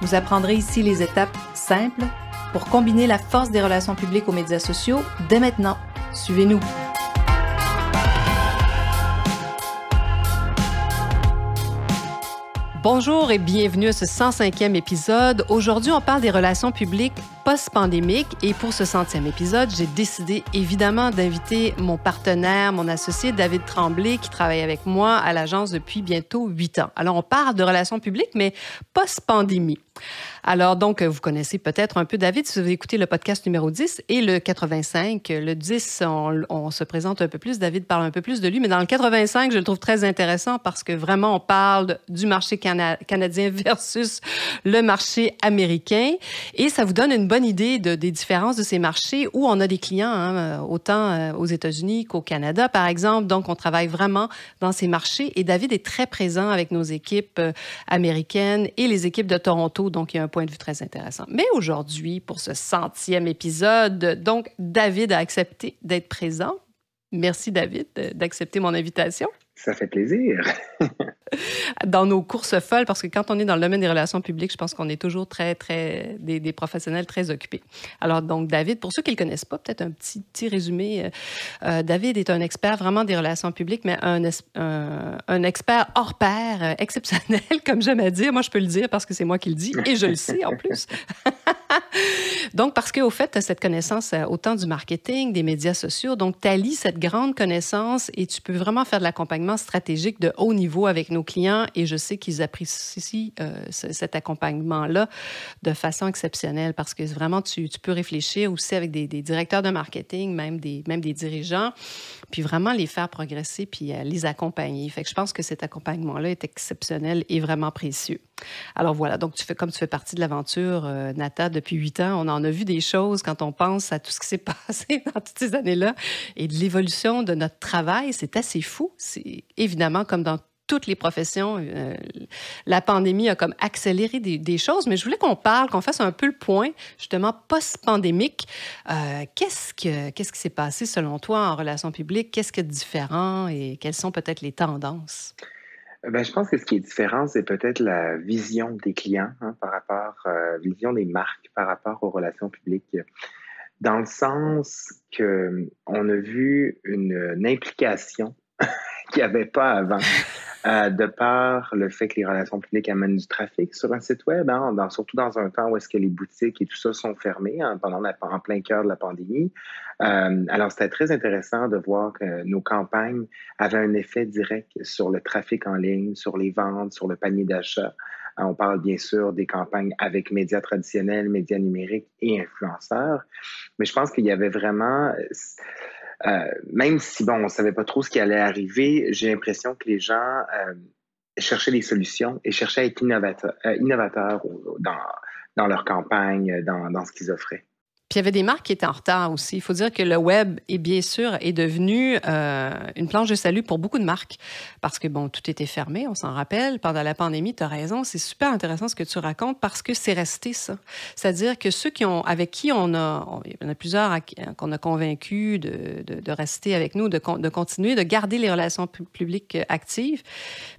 Vous apprendrez ici les étapes simples pour combiner la force des relations publiques aux médias sociaux dès maintenant. Suivez-nous. Bonjour et bienvenue à ce 105e épisode. Aujourd'hui, on parle des relations publiques post-pandémiques et pour ce centième épisode, j'ai décidé évidemment d'inviter mon partenaire, mon associé David Tremblay, qui travaille avec moi à l'agence depuis bientôt huit ans. Alors, on parle de relations publiques, mais post-pandémie. Alors, donc, vous connaissez peut-être un peu David si vous écouté le podcast numéro 10 et le 85. Le 10, on, se présente un peu plus. David parle un peu plus de lui, mais dans le 85, je le trouve très intéressant parce que vraiment, on parle du marché canadien versus le marché américain et ça vous donne une bonne idée de, des différences de ces marchés où on a des clients, hein, autant euh, aux États-Unis qu'au Canada, par exemple. Donc, on travaille vraiment dans ces marchés et David est très présent avec nos équipes euh, américaines et les équipes de Toronto. Donc, il y a un point de vue très intéressant. Mais aujourd'hui, pour ce centième épisode, donc, David a accepté d'être présent. Merci, David, d'accepter mon invitation. Ça fait plaisir. dans nos courses folles, parce que quand on est dans le domaine des relations publiques, je pense qu'on est toujours très, très, des, professionnels très occupés. Alors, donc, David, pour ceux qui ne le connaissent pas, peut-être un petit, petit résumé. Euh, euh, David est un expert vraiment des relations publiques, mais un, expert hors pair, euh, exceptionnel, comme j'aime à dire. Moi, je peux le dire parce que c'est moi qui le dis et je le sais en plus. donc, parce qu'au fait, tu as cette connaissance autant du marketing, des médias sociaux. Donc, tu allies cette grande connaissance et tu peux vraiment faire de l'accompagnement stratégique de haut niveau avec nos clients et je sais qu'ils apprécient euh, cet accompagnement-là de façon exceptionnelle parce que vraiment, tu, peux réfléchir aussi avec des, directeurs de marketing, même des, même des dirigeants, puis vraiment les faire progresser puis euh, les accompagner. Fait que je pense que cet accompagnement-là est exceptionnel et vraiment précieux. Alors voilà, donc tu fais comme tu fais partie de l'aventure, euh, Nata, depuis on en a vu des choses quand on pense à tout ce qui s'est passé dans toutes ces années-là et de l'évolution de notre travail, c'est assez fou. C'est évidemment comme dans toutes les professions. Euh, la pandémie a comme accéléré des, choses, mais je voulais qu'on parle, qu'on fasse un peu le point, justement, post-pandémique. Euh, qu'est-ce, que, qu'est-ce qui s'est passé selon toi en relations publiques? Qu'est-ce qui est différent et quelles sont peut-être les tendances? Euh, ben, je pense que ce qui est différent, c'est peut-être la vision des clients hein, par rapport, euh, vision des marques par rapport aux relations publiques. Dans le sens qu'on a vu une implication qu'il n'y avait pas avant euh, de par le fait que les relations publiques amènent du trafic sur un site web, hein, dans, surtout dans un temps où est-ce que les boutiques et tout ça sont fermées hein, pendant la, en plein cœur de la pandémie. Euh, alors, c'était très intéressant de voir que nos campagnes avaient un effet direct sur le trafic en ligne, sur les ventes, sur le panier d'achat. Euh, on parle bien sûr des campagnes avec médias traditionnels, médias numériques et influenceurs, mais je pense qu'il y avait vraiment même si, bon, on ne savait pas trop ce qui allait arriver, j'ai l'impression que les gens euh, cherchaient des solutions et cherchaient à être innovateurs, euh, innovateurs dans, dans leur campagne, dans, dans ce qu'ils offraient. Puis il y avait des marques qui étaient en retard aussi. Il faut dire que le web est bien sûr est devenu euh, une planche de salut pour beaucoup de marques parce que bon, tout était fermé, on s'en rappelle pendant la pandémie. Tu as raison, c'est super intéressant ce que tu racontes parce que c'est resté ça. C'est-à-dire que ceux qui ont avec qui on a, il y en a plusieurs qu'on a convaincus de, rester avec nous, de, continuer, de garder les relations publiques actives.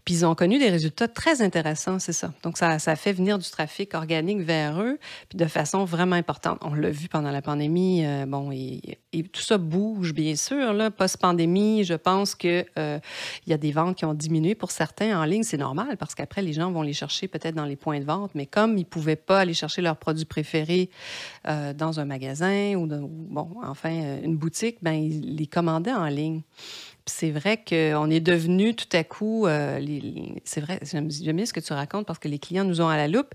Puis ils ont connu des résultats très intéressants, c'est ça. Donc ça, ça fait venir du trafic organique vers eux, puis de façon vraiment importante. On l'a vu la pandémie, euh, bon, et, tout ça bouge, bien sûr. Post-pandémie, je pense qu'il euh, y a des ventes qui ont diminué pour certains en ligne. C'est normal parce qu'après, les gens vont les chercher peut-être dans les points de vente, mais comme ils ne pouvaient pas aller chercher leurs produits préférés euh, dans un magasin ou, bon, enfin, une boutique, ben, ils les commandaient en ligne c'est vrai qu'on est devenu tout à coup, c'est vrai, j'aime bien ce que tu racontes parce que les clients nous ont à la loupe.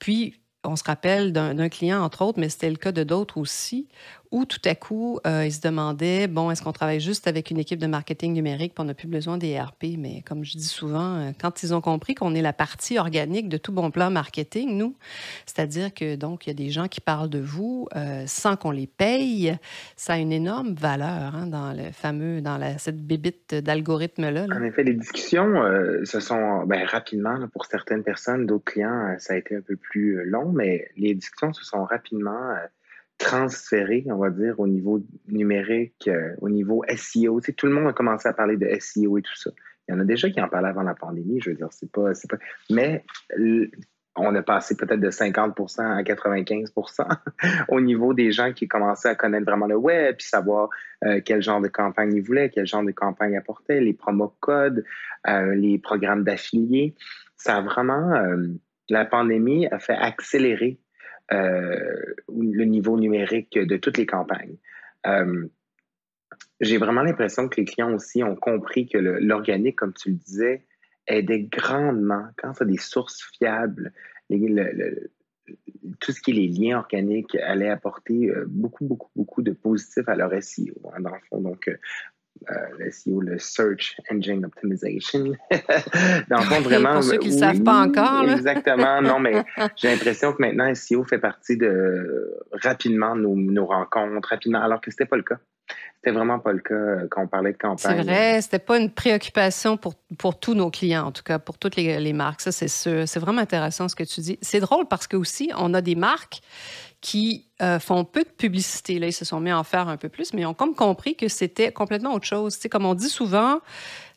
Puis, on se rappelle d'un client, entre autres, mais c'était le cas de d'autres aussi, où tout à coup, euh, ils se demandaient, bon, est-ce qu'on travaille juste avec une équipe de marketing numérique, puis on n'a plus besoin des ERP? Mais comme je dis souvent, euh, quand ils ont compris qu'on est la partie organique de tout bon plan marketing, nous, c'est-à-dire que donc, il y a des gens qui parlent de vous euh, sans qu'on les paye, ça a une énorme valeur hein, dans le fameux, dans cette bébite d'algorithme-là. En effet, les discussions se sont ben, rapidement, pour certaines personnes, d'autres clients, ça a été un peu plus long, mais les discussions se sont rapidement transféré, on va dire, au niveau numérique, euh, au niveau SEO. Tu tout le monde a commencé à parler de SEO et tout ça. Il y en a déjà qui en parlaient avant la pandémie, je veux dire, c'est pas, pas... Mais on a passé peut-être de 50% à 95% au niveau des gens qui commençaient à connaître vraiment le web, puis savoir euh, quel genre de campagne ils voulaient, quel genre de campagne apportait, les promo codes, euh, les programmes d'affiliés. Ça a vraiment, la pandémie a fait accélérer le niveau numérique de toutes les campagnes. Euh, j'ai vraiment l'impression que les clients aussi ont compris que l'organique, comme tu le disais, aidait grandement quand as des sources fiables. tout ce qui est les liens organiques allait apporter euh, beaucoup, beaucoup, beaucoup de positifs à leur SEO, hein, dans le fond. Donc, euh, le SEO, le Search Engine Optimization. Dans le fond, vraiment. Pour ceux qui ne savent pas encore. Exactement. non, mais j'ai l'impression que maintenant, SEO fait partie de rapidement nos, nos rencontres, rapidement, alors que ce n'était pas le cas. C'était vraiment pas le cas euh, quand on parlait de campagne. C'est vrai, c'était pas une préoccupation pour, pour tous nos clients, en tout cas, pour toutes les, les marques. Ça, c'est sûr. C'est vraiment intéressant ce que tu dis. C'est drôle parce que aussi, on a des marques qui euh, font peu de publicité. Là, ils se sont mis à en faire un peu plus, mais ils ont comme compris que c'était complètement autre chose. C'est comme on dit souvent,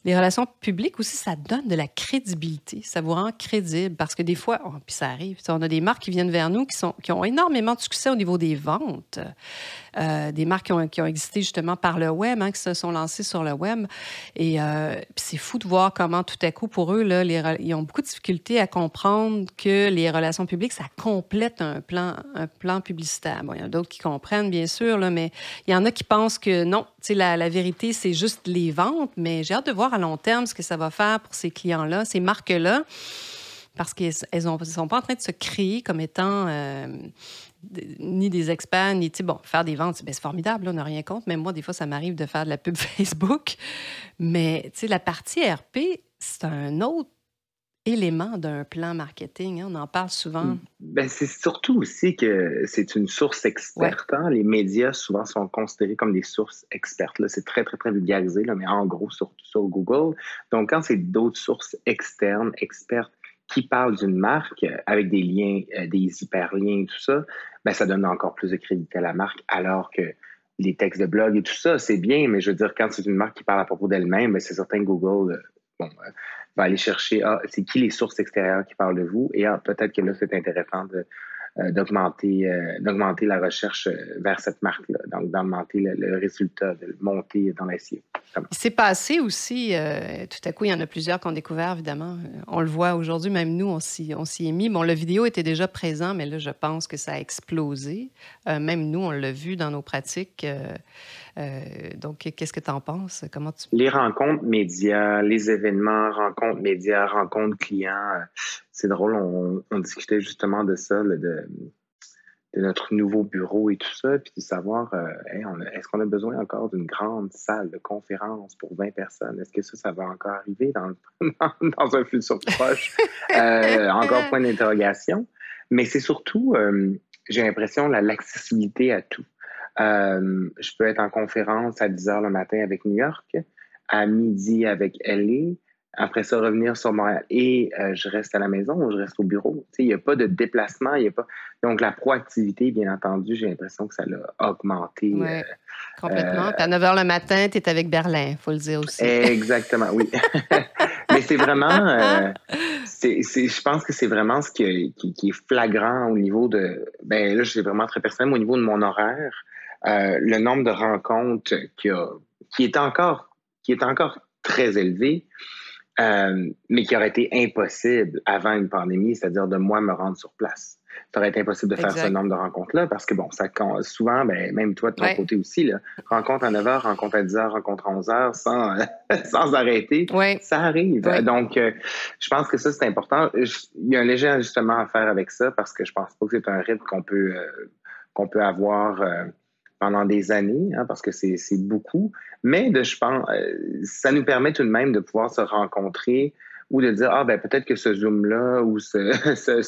les relations publiques aussi, ça donne de la crédibilité. Ça vous rend crédible parce que des fois, oh, puis ça arrive, on a des marques qui viennent vers nous qui, sont, qui ont énormément de succès au niveau des ventes. Euh, des marques qui ont, qui ont, existé justement par le web, hein, qui se sont lancées sur le web. Et euh, c'est fou de voir comment tout à coup, pour eux, là, ils ont beaucoup de difficultés à comprendre que les relations publiques, ça complète un plan, un plan publicitaire. Bon, il y en a d'autres qui comprennent, bien sûr, là, mais il y en a qui pensent que non, la, la vérité, c'est juste les ventes, mais j'ai hâte de voir à long terme ce que ça va faire pour ces clients-là, ces marques-là parce qu'elles ne sont pas en train de se créer comme étant euh, ni des experts, ni, bon, faire des ventes, ben, c'est formidable, on n'a rien contre. Même moi, des fois, ça m'arrive de faire de la pub Facebook. Mais, tu sais, la partie RP, c'est un autre élément d'un plan marketing. Hein, on en parle souvent. Ben, c'est surtout aussi que c'est une source experte. Hein. Les médias, souvent, sont considérés comme des sources expertes. C'est très, très, très vulgarisé, là, mais en gros, surtout sur Google. Donc, quand c'est d'autres sources externes, expertes, qui parlent d'une marque avec des liens, euh, des hyperliens, tout ça, ben, ça donne encore plus de crédit à la marque, alors que les textes de blog et tout ça, c'est bien, mais je veux dire, quand c'est une marque qui parle à propos d'elle-même, ben, c'est certain que Google euh, bon, euh, va aller chercher, ah, c'est qui les sources extérieures qui parlent de vous, et ah, peut-être que là, c'est intéressant euh, d'augmenter euh, d'augmenter la recherche vers cette marque-là, donc d'augmenter le, résultat, de le monter dans l'acier. C'est passé aussi, tout à coup, il y en a plusieurs qui ont découvert, évidemment. On le voit aujourd'hui, même nous, on s'y, on s'y est mis. Bon, le vidéo était déjà présent, mais là, je pense que ça a explosé. même nous, on l'a vu dans nos pratiques. Donc, qu'est-ce que tu en penses? Comment tu... Les rencontres médias, les événements, rencontres médias, rencontres clients, c'est drôle, on, discutait justement de ça, de, notre nouveau bureau et tout ça, puis de savoir, euh, est-ce qu'on a besoin encore d'une grande salle de conférence pour 20 personnes? Est-ce que ça, ça va encore arriver dans, dans un futur proche? Euh, encore point d'interrogation. Mais c'est surtout, euh, j'ai l'impression, l'accessibilité à tout. Je peux être en conférence à 10 heures le matin avec New York, à midi avec LA, après ça revenir sur Montréal et euh, je reste à la maison ou je reste au bureau. Il n'y a pas de déplacement, il a pas. Donc la proactivité, bien entendu, j'ai l'impression que ça l'a augmenté. Oui, complètement. à 9 h le matin, tu es avec Berlin, il faut le dire aussi. Exactement, oui. Mais c'est vraiment. Je pense que c'est vraiment ce qui, est flagrant au niveau de. Ben là, je suis vraiment très personnel, au niveau de mon horaire. Euh, le nombre de rencontres qui, a, qui est encore qui est encore très élevé. Euh, mais qui aurait été impossible avant une pandémie, c'est-à-dire de moi me rendre sur place. Ça aurait été impossible de faire ce nombre de rencontres-là parce que, bon, ça souvent, ben, même toi de ton côté aussi, là, rencontre à 9 h, rencontre à 10 h, rencontre à 11 h sans, sans arrêter, ça arrive. Donc, euh, je pense que ça, c'est important. Il y a un léger ajustement à faire avec ça parce que je pense pas que c'est un rythme qu'on peut, euh, qu'on peut avoir pendant des années, hein, parce que c'est beaucoup, mais de, je pense, ça nous permet tout de même de pouvoir se rencontrer ou de dire, ah, ben peut-être que ce Zoom-là ou ce, ce,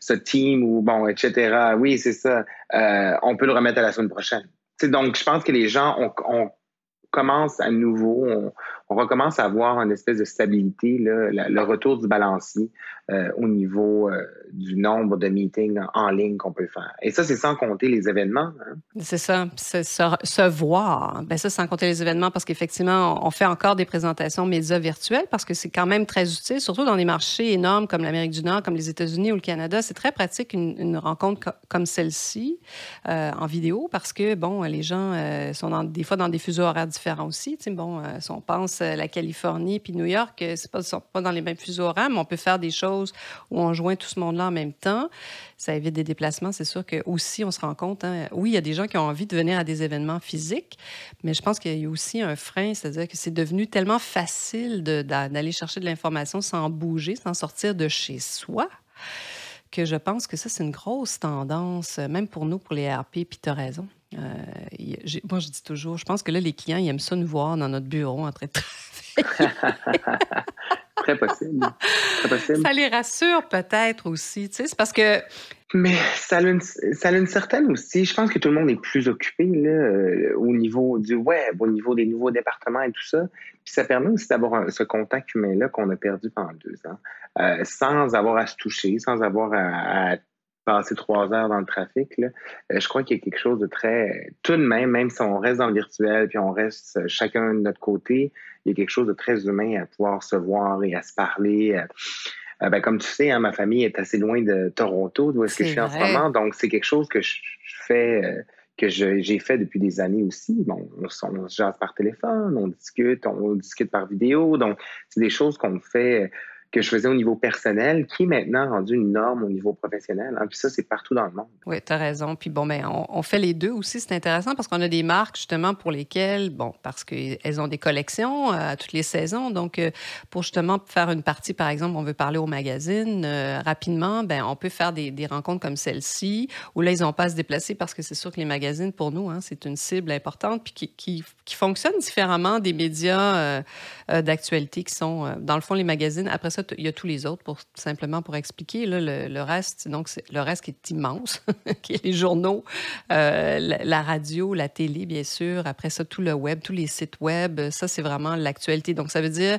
ce, team ou bon, etc. Oui, c'est ça. Euh, on peut le remettre à la semaine prochaine. donc, je pense que les gens ont, on commence à nouveau, on, on recommence à avoir une espèce de stabilité, le retour du balancier euh, au niveau euh, du nombre de meetings en ligne qu'on peut faire. Et ça, c'est sans compter les événements. Hein. C'est ça, se, se, voir. Ben ça, sans compter les événements, parce qu'effectivement, on fait encore des présentations médias virtuelles, parce que c'est quand même très utile, surtout dans des marchés énormes comme l'Amérique du Nord, comme les États-Unis ou le Canada. C'est très pratique une, rencontre comme celle-ci euh, en vidéo, parce que, bon, les gens sont des fois dans des fuseaux horaires différents aussi. Bon, si on pense euh, la Californie puis New York, euh, c'est pas, sont pas dans les mêmes fuseaux horaires, mais on peut faire des choses où on joint tout ce monde-là en même temps. Ça évite des déplacements. C'est sûr que aussi on se rend compte, hein, oui, il y a des gens qui ont envie de venir à des événements physiques, mais je pense qu'il y a aussi un frein, c'est-à-dire que c'est devenu tellement facile d'aller chercher de l'information sans bouger, sans sortir de chez soi que je pense que ça, c'est une grosse tendance, même pour nous, pour les RP, puis tu as raison. Euh, moi, je dis toujours, je pense que là, les clients, ils aiment ça nous voir dans notre bureau en train de Très possible. Très possible. Ça les rassure peut-être aussi. C'est parce que. Mais ça a, une, ça une certaine aussi. Je pense que tout le monde est plus occupé là, euh, au niveau du web, au niveau des nouveaux départements et tout ça. Puis ça permet aussi d'avoir ce contact humain-là qu'on a perdu pendant deux ans, euh, sans avoir à se toucher, sans avoir à, à passer trois heures dans le trafic, là, euh, je crois qu'il y a quelque chose de très, tout de même, même si on reste dans le virtuel, puis on reste chacun de notre côté, il y a quelque chose de très humain à pouvoir se voir et à se parler. Euh, euh, ben, comme tu sais, hein, ma famille est assez loin de Toronto, d'où est-ce que je suis en ce moment, donc c'est quelque chose que je, fais que j'ai fait depuis des années aussi. Bon, on, se jase par téléphone, on discute, on discute par vidéo. Donc, c'est des choses qu'on fait que je faisais au niveau personnel, qui est maintenant rendu une norme au niveau professionnel. Hein. Puis ça, c'est partout dans le monde. Oui, tu as raison. Puis bon, ben, on, fait les deux aussi. C'est intéressant parce qu'on a des marques justement pour lesquelles, bon, parce qu'elles ont des collections euh, à toutes les saisons. Donc, euh, pour justement faire une partie, par exemple, on veut parler au magazine euh, rapidement, ben on peut faire des, rencontres comme celle-ci où là, ils n'ont pas à se déplacer parce que c'est sûr que les magazines, pour nous, hein, c'est une cible importante puis qui, qui, qui fonctionne différemment des médias d'actualité qui sont, dans le fond, les magazines. Après ça, il y a tous les autres, pour, simplement pour expliquer. Le, reste, donc, le reste qui est immense, qui est les journaux, euh, la, radio, la télé, bien sûr. Après ça, tout le web, tous les sites web. Ça, c'est vraiment l'actualité. Donc, ça veut dire,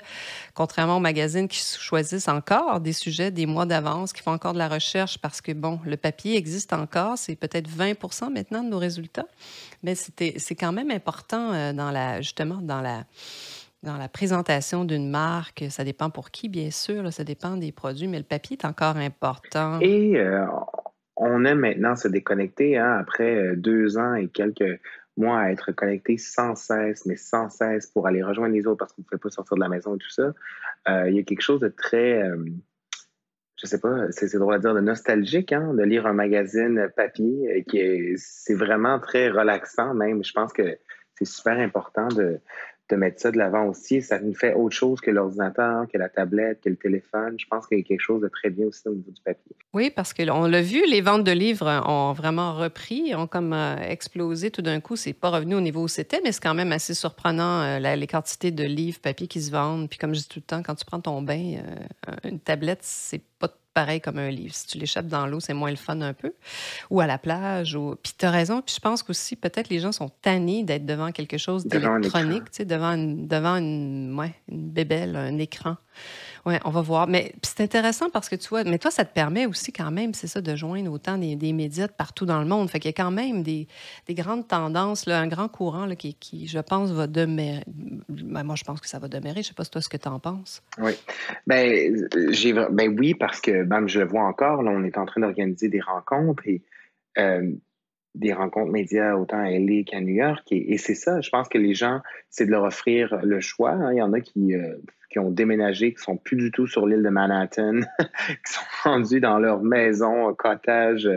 contrairement aux magazines qui choisissent encore des sujets des mois d'avance, qui font encore de la recherche parce que, bon, le papier existe encore. C'est peut-être 20 maintenant de nos résultats. Mais c'est quand même important euh, dans la, justement, dans la dans la présentation d'une marque. Ça dépend pour qui, bien sûr, ça dépend des produits, mais le papier est encore important. Et euh, on aime maintenant se déconnecter hein, après euh, deux ans et quelques mois à être connecté sans cesse, mais sans cesse pour aller rejoindre les autres parce qu'on ne pouvait pas sortir de la maison et tout ça. Euh, il y a quelque chose de très, je sais pas, c'est drôle à dire, de nostalgique, hein, de lire un magazine papier, qui c'est vraiment très relaxant même. Je pense que c'est super important de, de mettre ça de l'avant aussi. Ça nous fait autre chose que l'ordinateur, que la tablette, que le téléphone. Je pense qu'il y a quelque chose de très bien aussi au niveau du papier. Oui, parce qu'on l'a vu, les ventes de livres ont vraiment repris, ont comme euh, explosé tout d'un coup. C'est pas revenu au niveau où c'était, mais c'est quand même assez surprenant euh, les quantités de livres papier qui se vendent. Puis comme je dis tout le temps, quand tu prends ton bain, euh, une tablette, c'est pas pareil comme un livre. Si tu l'échappes dans l'eau, c'est moins le fun un peu. Ou à la plage. Ou... Puis tu as raison. Puis je pense qu'aussi, peut-être les gens sont tannés d'être devant quelque chose d'électronique, devant, une, devant une, ouais, une bébelle, un écran. Oui, on va voir. Mais c'est intéressant parce que tu vois, mais toi, ça te permet aussi quand même, c'est ça, de joindre autant des, médias partout dans le monde. Fait qu'il y a quand même des, des grandes tendances, un grand courant qui, je pense, va demeurer. Ben, moi, je pense que ça va demeurer. Je sais pas si toi, ce que tu en penses. Oui. Ben, j'ai, ben oui, parce que même je le vois encore, là, on est en train d'organiser des rencontres et euh, des rencontres médias autant à LA qu'à New York. Et, c'est ça, je pense que les gens, c'est de leur offrir le choix. Hein. Il y en a qui, euh, qui ont déménagé, qui sont plus du tout sur l'île de Manhattan, qui sont rendus dans leur maison, cottage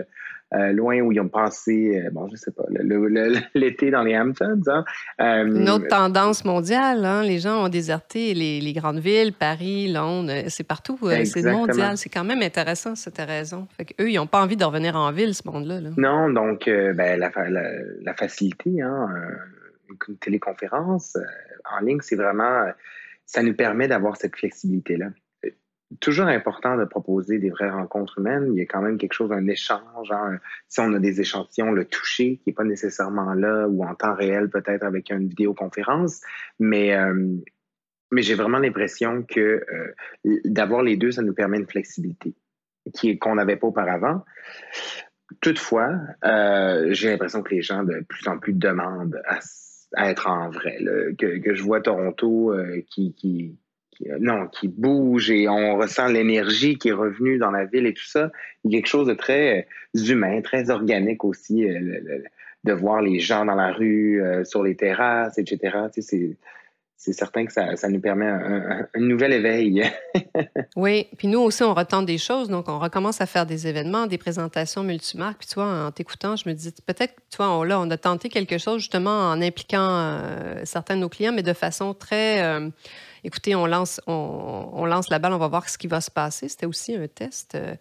euh, loin où ils ont passé, bon, je sais pas, l'été dans les Hamptons. Hein. Une autre tendance mondiale, hein? les gens ont déserté les, grandes villes, Paris, Londres, c'est partout, c'est mondial. C'est quand même intéressant, cette raison. Fait eux, ils n'ont pas envie de revenir en ville, ce monde-là. Non, donc ben, la, la, facilité, hein, une téléconférence en ligne, c'est vraiment, ça nous permet d'avoir cette flexibilité-là toujours important de proposer des vraies rencontres humaines. Il y a quand même quelque chose, un échange. Hein. si on a des échantillons, le toucher qui n'est pas nécessairement là ou en temps réel peut-être avec une vidéoconférence. Mais, euh, mais j'ai vraiment l'impression que euh, d'avoir les deux, ça nous permet une flexibilité qu'on n'avait pas auparavant. Toutefois, euh, j'ai l'impression que les gens de plus en plus demandent à, être en vrai. que, je vois Toronto qui, qui euh, non, qui bouge et on ressent l'énergie qui est revenue dans la ville et tout ça. Il y a quelque chose de très euh, humain, très organique aussi, euh, de voir les gens dans la rue, sur les terrasses, etc. c'est certain que ça, nous permet un, nouvel éveil. oui, puis nous aussi, on retente des choses. Donc, on recommence à faire des événements, des présentations multimarques. Puis, tu vois, en t'écoutant, je me dis, peut-être, tu vois, on, là, on a tenté quelque chose justement en impliquant certains de nos clients, mais de façon très écoutez, on lance, on, lance la balle, on va voir ce qui va se passer. C'était aussi un test. Euh,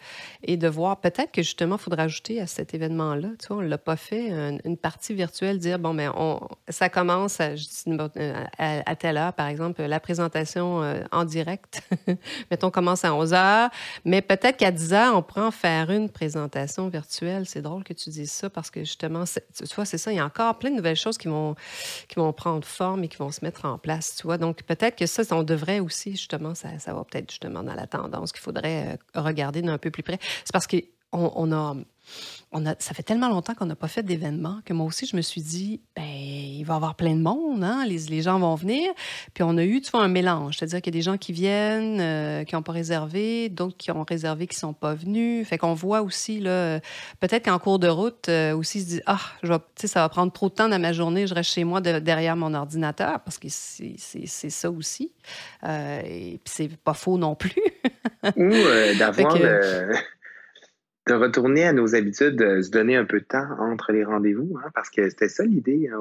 et de voir, peut-être que justement, il faudra ajouter à cet événement-là, tu vois, on ne l'a pas fait, une, partie virtuelle, dire, bon, mais on, ça commence à, telle heure, par exemple, la présentation euh, en direct. Mettons, commence à 11 heures, mais peut-être qu'à 10 heures, on en faire une présentation virtuelle. C'est drôle que tu dises ça parce que justement, tu vois, c'est ça, il y a encore plein de nouvelles choses qui vont, qui vont prendre forme et qui vont se mettre en place, tu vois. Donc, peut-être que ça, on devrait aussi, justement, ça, ça va peut-être justement dans la tendance qu'il faudrait euh, regarder d'un peu plus près. C'est parce qu'on on a on a, ça fait tellement longtemps qu'on n'a pas fait d'événement que moi aussi, je me suis dit, ben, il va y avoir plein de monde, hein? les, les, gens vont venir. Puis on a eu, tu vois, un mélange. C'est-à-dire qu'il y a des gens qui viennent, euh, qui n'ont pas réservé, d'autres qui ont réservé, qui ne sont pas venus. Fait qu'on voit aussi, là, peut-être qu'en cours de route, euh, aussi, ils se disent, ah, je sais, ça va prendre trop de temps dans ma journée, je reste chez moi derrière mon ordinateur, parce que c'est ça aussi. Euh, et puis c'est pas faux non plus. Ou d'avoir de retourner à nos habitudes, de se donner un peu de temps entre les rendez-vous, hein, parce que c'était ça l'idée hein,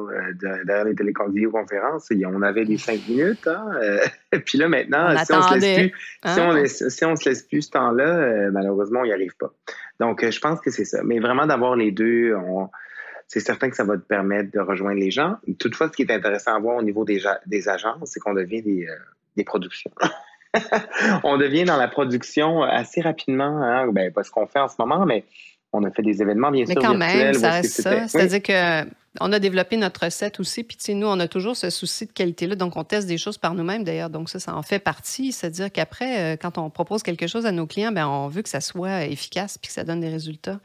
derrière les téléconférences. On avait les cinq minutes, hein, euh, puis là maintenant, si on, se laisse plus, si, on, si on se laisse plus ce temps-là, euh, malheureusement, on n'y arrive pas. Donc, euh, je pense que c'est ça. Mais vraiment d'avoir les deux, c'est certain que ça va te permettre de rejoindre les gens. Toutefois, ce qui est intéressant à voir au niveau des, des agences, c'est qu'on devient des, des productions. on devient dans la production assez rapidement, hein, ben, pas ce qu'on fait en ce moment, mais on a fait des événements, bien sûr. Mais quand même, ça reste ça. C'est-à-dire que on a développé notre recette aussi. Puis, nous, on a toujours ce souci de qualité-là. Donc, on teste des choses par nous-mêmes, d'ailleurs. Donc, ça, ça en fait partie. C'est-à-dire qu'après, euh, quand on propose quelque chose à nos clients, bien, on veut que ça soit efficace puis que ça donne des résultats.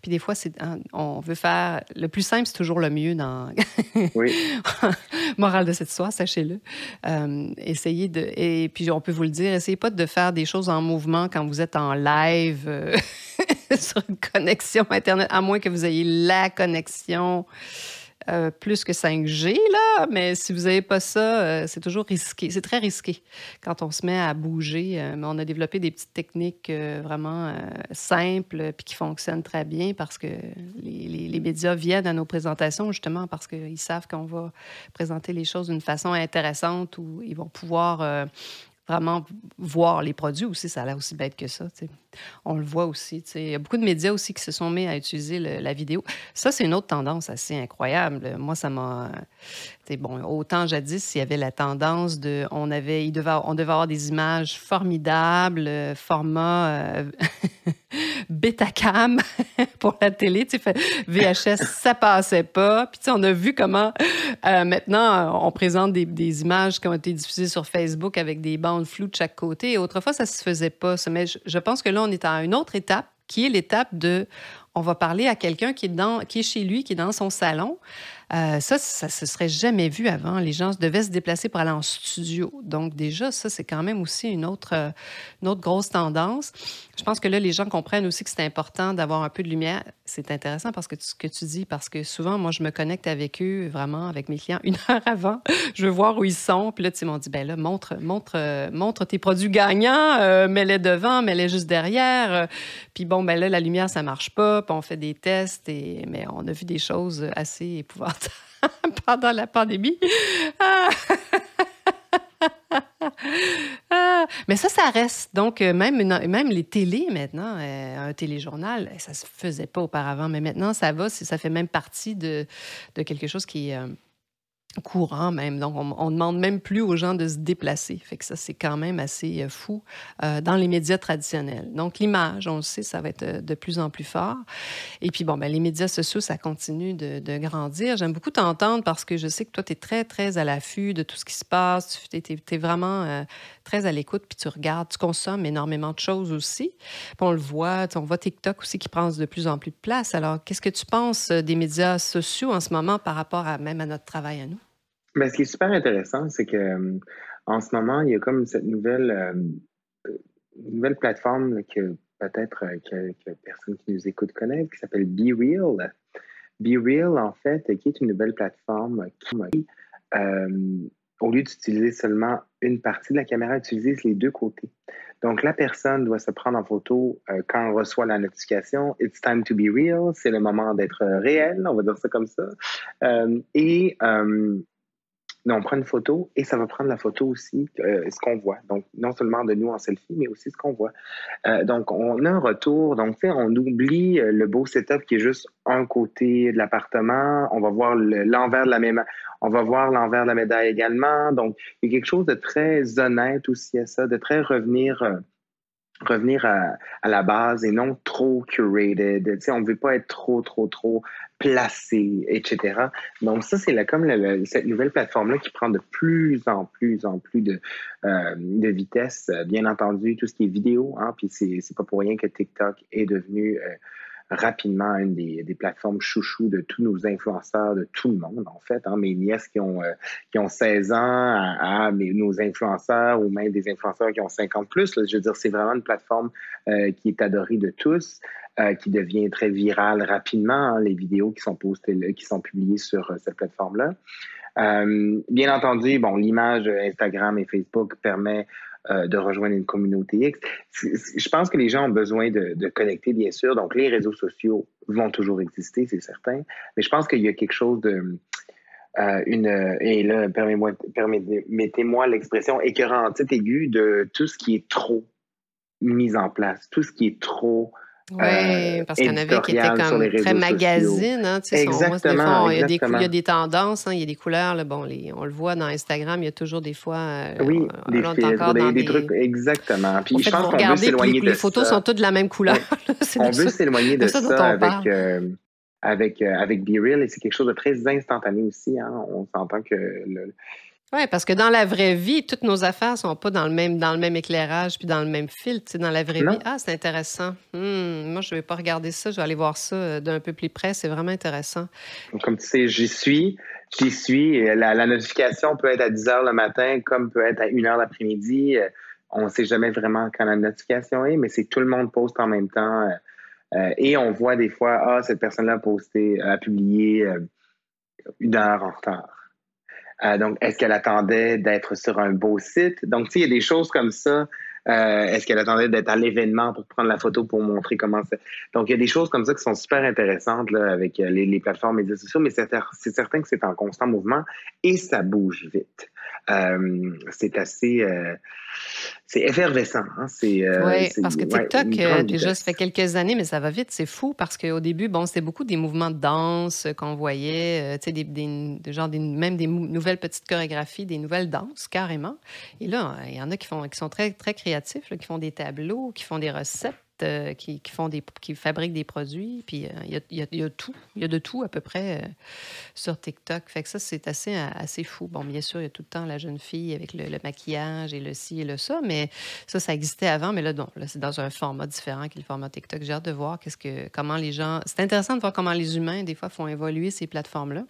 Puis, des fois, c'est, hein, on veut faire. Le plus simple, c'est toujours le mieux dans. oui. Morale de cette histoire, sachez-le. Euh, essayez de. Et puis, on peut vous le dire, essayez pas de faire des choses en mouvement quand vous êtes en live. Sur une connexion Internet, à moins que vous ayez la connexion euh, plus que 5G, là, mais si vous n'avez pas ça, euh, c'est toujours risqué. C'est très risqué quand on se met à bouger. Euh, mais on a développé des petites techniques vraiment simples puis qui fonctionnent très bien parce que les, les, médias viennent à nos présentations justement parce qu'ils savent qu'on va présenter les choses d'une façon intéressante où ils vont pouvoir vraiment voir les produits aussi, ça a l'air aussi bête que ça. On le voit aussi. Il y a beaucoup de médias aussi qui se sont mis à utiliser la vidéo. Ça, c'est une autre tendance assez incroyable. Moi, ça m'a bon, autant jadis, il y avait la tendance de, on avait, il devait, on devait avoir des images formidables, format euh, Betacam pour la télé, sais, VHS, ça passait pas. Puis on a vu comment euh, maintenant on présente des, des, images qui ont été diffusées sur Facebook avec des bandes floues de chaque côté. Autrefois, ça se faisait pas. Mais je, je pense que là, on est à une autre étape qui est l'étape de on va parler à quelqu'un qui est dans qui est chez lui, qui est dans son salon Euh, ça, ça se serait jamais vu avant. Les gens devaient se déplacer pour aller en studio. Donc déjà, ça, c'est quand même aussi une autre, euh, une autre grosse tendance. Je pense que là, les gens comprennent aussi que c'est important d'avoir un peu de lumière. C'est intéressant parce que ce que tu dis, parce que souvent, moi, je me connecte avec eux, vraiment, avec mes clients, une heure avant. Je veux voir où ils sont. Puis là, tu m'ont dit, ben là, montre, montre, euh, montre tes produits gagnants, mets-les devant, mets-les juste derrière. Puis bon, ben là, la lumière, ça marche pas. Puis on fait des tests, et... mais on a vu des choses assez épouvantables pendant la pandémie. Mais ça, ça reste. Donc, euh, même, les télés maintenant, euh, un téléjournal, ça se faisait pas auparavant, mais maintenant, ça va. Ça fait même partie de, de quelque chose qui euh, courant même. Donc, on, ne demande même plus aux gens de se déplacer. Fait que ça, c'est quand même assez euh, fou euh, dans les médias traditionnels. Donc, l'image, on le sait, ça va être euh, de plus en plus fort. Et puis, bon, ben, les médias sociaux, ça continue de, grandir. J'aime beaucoup t'entendre parce que je sais que toi, tu es très, très à l'affût de tout ce qui se passe. Tu es, vraiment très à l'écoute, puis tu regardes, tu consommes énormément de choses aussi. Puis on le voit, on voit TikTok aussi qui prend de plus en plus de place. Alors, qu'est-ce que tu penses des médias sociaux en ce moment par rapport à même à notre travail à nous? Mais ce qui est super intéressant, c'est que euh, en ce moment, il y a comme cette nouvelle, euh, nouvelle plateforme que peut-être euh, que, personne qui nous écoute connaît, qui s'appelle Be Real. Be Real, en fait, qui est une nouvelle plateforme qui, au lieu d'utiliser seulement une partie de la caméra, utilise les deux côtés. Donc, la personne doit se prendre en photo quand on reçoit la notification It's time to be real, c'est le moment d'être réel, on va dire ça comme ça. et on prend une photo et ça va prendre la photo aussi, euh, ce qu'on voit. Donc, non seulement de nous en selfie, mais aussi ce qu'on voit. Euh, donc, on a un retour. Donc, on oublie euh, le beau setup qui est juste un côté de l'appartement. On va voir l'envers de la même, on va voir l'envers de la médaille également. Donc, il y a quelque chose de très honnête aussi à ça, de très revenir revenir à, la base et non trop curated. Tu sais, on ne veut pas être trop, trop, trop placé, etc. Donc ça, c'est comme cette nouvelle plateforme-là qui prend de plus en plus en plus de, euh, de vitesse. Bien entendu, tout ce qui est vidéo, hein, puis c'est pas pour rien que TikTok est devenu euh, rapidement une des, plateformes chouchou de tous nos influenceurs, de tout le monde, en fait. Hein. Mes nièces qui ont, euh, qui ont 16 ans à, nos influenceurs ou même des influenceurs qui ont 50 plus. je veux dire, c'est vraiment une plateforme euh, qui est adorée de tous. Euh, qui devient très virale rapidement, hein, les vidéos qui sont postées, qui sont publiées sur cette plateforme-là. bien entendu, bon, l'image Instagram et Facebook permet euh, de rejoindre une communauté X. Je pense que les gens ont besoin de, connecter, bien sûr. Donc, les réseaux sociaux vont toujours exister, c'est certain. Mais je pense qu'il y a quelque chose de... Euh, une, et là, permettez-moi l'expression écœurante, aiguë de tout ce qui est trop mis en place, tout ce qui est trop oui, euh, parce qu'il y en avait qui étaient comme très magazine. Hein, exactement, il, y a des, il, y a des, tendances, hein, il y a des couleurs. Là, bon, les, on le voit dans Instagram, il y a toujours des fois. Euh, oui, des, encore des, des, trucs, exactement. Puis je pense qu'on veut s'éloigner de Les photos sont toutes de la même couleur. on veut s'éloigner de ça, avec, euh, avec, avec Be Real et c'est quelque chose de très instantané aussi. Hein. On s'entend que le, oui, parce que dans la vraie vie, toutes nos affaires ne sont pas dans le même, dans le même éclairage puis dans le même fil. Tu sais, dans la vraie vie, ah, c'est intéressant. Hmm, moi, je ne vais pas regarder ça, je vais aller voir ça euh, d'un peu plus près. C'est vraiment intéressant. Comme tu sais, j'y suis, j'y suis. La, la, notification peut être à 10 h le matin, comme peut être à 1 h l'après-midi. Euh, on ne sait jamais vraiment quand la notification est, mais c'est tout le monde poste en même temps. Euh, et on voit des fois, ah, cette personne-là a posté, a publié une heure en retard. Euh, donc, est-ce qu'elle attendait d'être sur un beau site? Donc, il y a des choses comme ça. Euh, est-ce qu'elle attendait d'être à l'événement pour prendre la photo pour montrer comment c'est? Donc, il y a des choses comme ça qui sont super intéressantes là, avec euh, les, les plateformes médias sociaux, mais c'est certain que c'est en constant mouvement et ça bouge vite. Euh, c'est assez, euh, c'est effervescent. Hein? Euh, oui, parce que TikTok, déjà, ça fait quelques années, mais ça va vite, c'est fou, parce qu'au début, bon, c'était beaucoup des mouvements de danse qu'on voyait, tu sais, des, des, genre des, même des nouvelles petites chorégraphies, des nouvelles danses, carrément. Et là, il y en a qui, font, qui sont très, très créatifs, qui font des tableaux, qui font des recettes euh, qui, font des, qui fabriquent des produits. Puis euh, il y, a, y, a, tout. Il y a de tout à peu près euh, sur TikTok. Fait que ça, c'est assez, assez fou. Bon, bien sûr, il y a tout le temps la jeune fille avec le, maquillage et le ci et le ça, mais ça, ça existait avant. Mais là, là, c'est dans un format différent qui est le format TikTok. J'ai hâte de voir qu'est-ce que, comment les gens. C'est intéressant de voir comment les humains, des fois, font évoluer ces plateformes-là.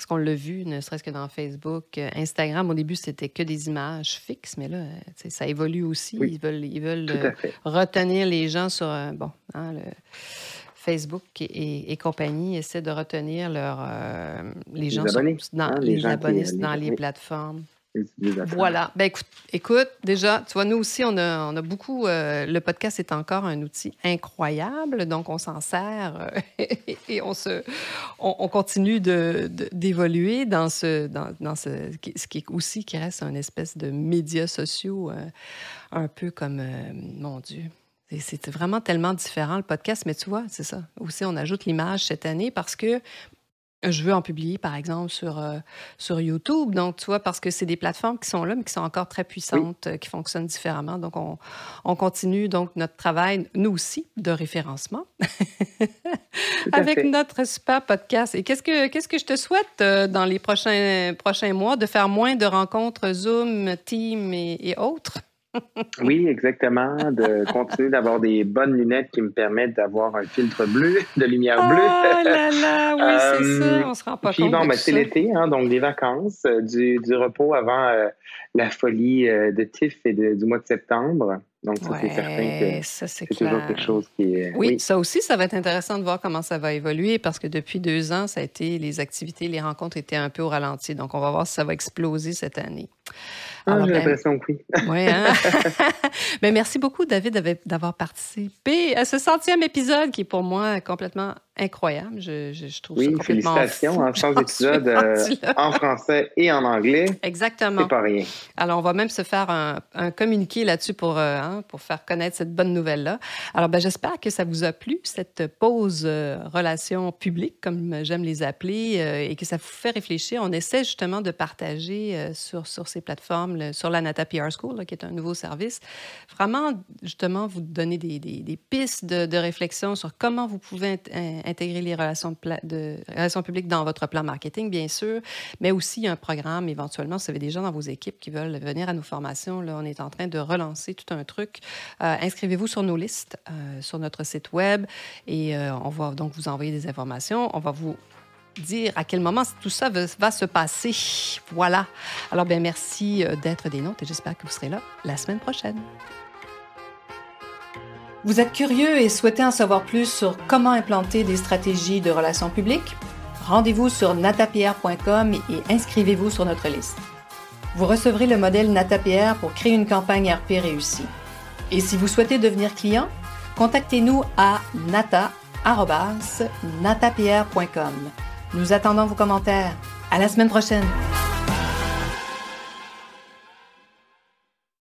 Parce qu'on l'a vu, ne serait-ce que dans Facebook, euh, Instagram, au début, c'était que des images fixes, mais là, euh, ça évolue aussi. Ils veulent, ils veulent euh, retenir les gens sur bon, hein, le Facebook et, compagnie essaient de retenir leur, les, gens abonnés, dans, hein, les, abonnés dans les plateformes. Voilà. Ben, écoute, écoute, déjà, tu vois, nous aussi, on a, on a beaucoup. Euh, le podcast est encore un outil incroyable, donc on s'en sert euh, et on, se, on, continue d'évoluer dans, ce, dans, dans ce, ce qui est aussi qui reste un espèce de médias sociaux, euh, un peu comme, mon Dieu. C'est vraiment tellement différent le podcast, mais tu vois, c'est ça. Aussi, on ajoute l'image cette année parce que je veux en publier, par exemple, sur, euh, sur YouTube. Donc, tu vois, parce que c'est des plateformes qui sont là, mais qui sont encore très puissantes, euh, qui fonctionnent différemment. Donc, on, on, continue donc notre travail, nous aussi, de référencement avec notre super podcast. Et qu'est-ce que, qu'est-ce que je te souhaite euh, dans les prochains, prochains mois? De faire moins de rencontres Zoom, Team et autres? Oui, exactement. De continuer d'avoir des bonnes lunettes qui me permettent d'avoir un filtre bleu, de lumière bleue. Oh là là, oui, c'est ça. Euh, on se rend pas puis compte. bon, ben, c'est l'été, hein, donc des vacances, euh, du, du, repos avant euh, la folie de TIFF et du mois de septembre. Donc, ça, c'est certain que c'est toujours quelque chose qui est. Oui, ça aussi, ça va être intéressant de voir comment ça va évoluer parce que depuis deux ans, ça a été les activités, les rencontres étaient un peu au ralenti. Donc, on va voir si ça va exploser cette année. Ah, j'ai ben, l'impression que oui. Oui, hein? Mais merci beaucoup, David, d'avoir participé à ce centième épisode qui est pour moi complètement incroyable. Je, je, trouve oui, ça complètement félicitations. en 100 épisodes euh, en français et en anglais. Exactement. C'est pas rien. Alors, on va même se faire un, un communiqué là-dessus pour, euh, hein, pour faire connaître cette bonne nouvelle-là. Alors, ben, j'espère que ça vous a plu, cette pause euh, relation publique, comme j'aime les appeler, et que ça vous fait réfléchir. On essaie justement de partager sur, sur ces plateformes, sur la Nata PR School, qui est un nouveau service, vraiment, justement, vous donner des, pistes de, réflexion sur comment vous pouvez intégrer les relations, de, relations publiques dans votre plan marketing, bien sûr, mais aussi un programme éventuellement. Vous avez des gens dans vos équipes qui veulent venir à nos formations, là, on est en train de relancer tout un truc. Euh, inscrivez-vous sur nos listes, euh, sur notre site web, et euh, on va donc vous envoyer des informations. On va vous dire à quel moment tout ça va, se passer. Voilà. Alors, bien, merci d'être des nôtres et j'espère que vous serez là la semaine prochaine. Vous êtes curieux et souhaitez en savoir plus sur comment implanter des stratégies de relations publiques? Rendez-vous sur natapierre.com et inscrivez-vous sur notre liste. Vous recevrez le modèle NataPR pour créer une campagne RP réussie. Et si vous souhaitez devenir client, contactez-nous à nata.natapierre.com. Nous attendons vos commentaires. À la semaine prochaine!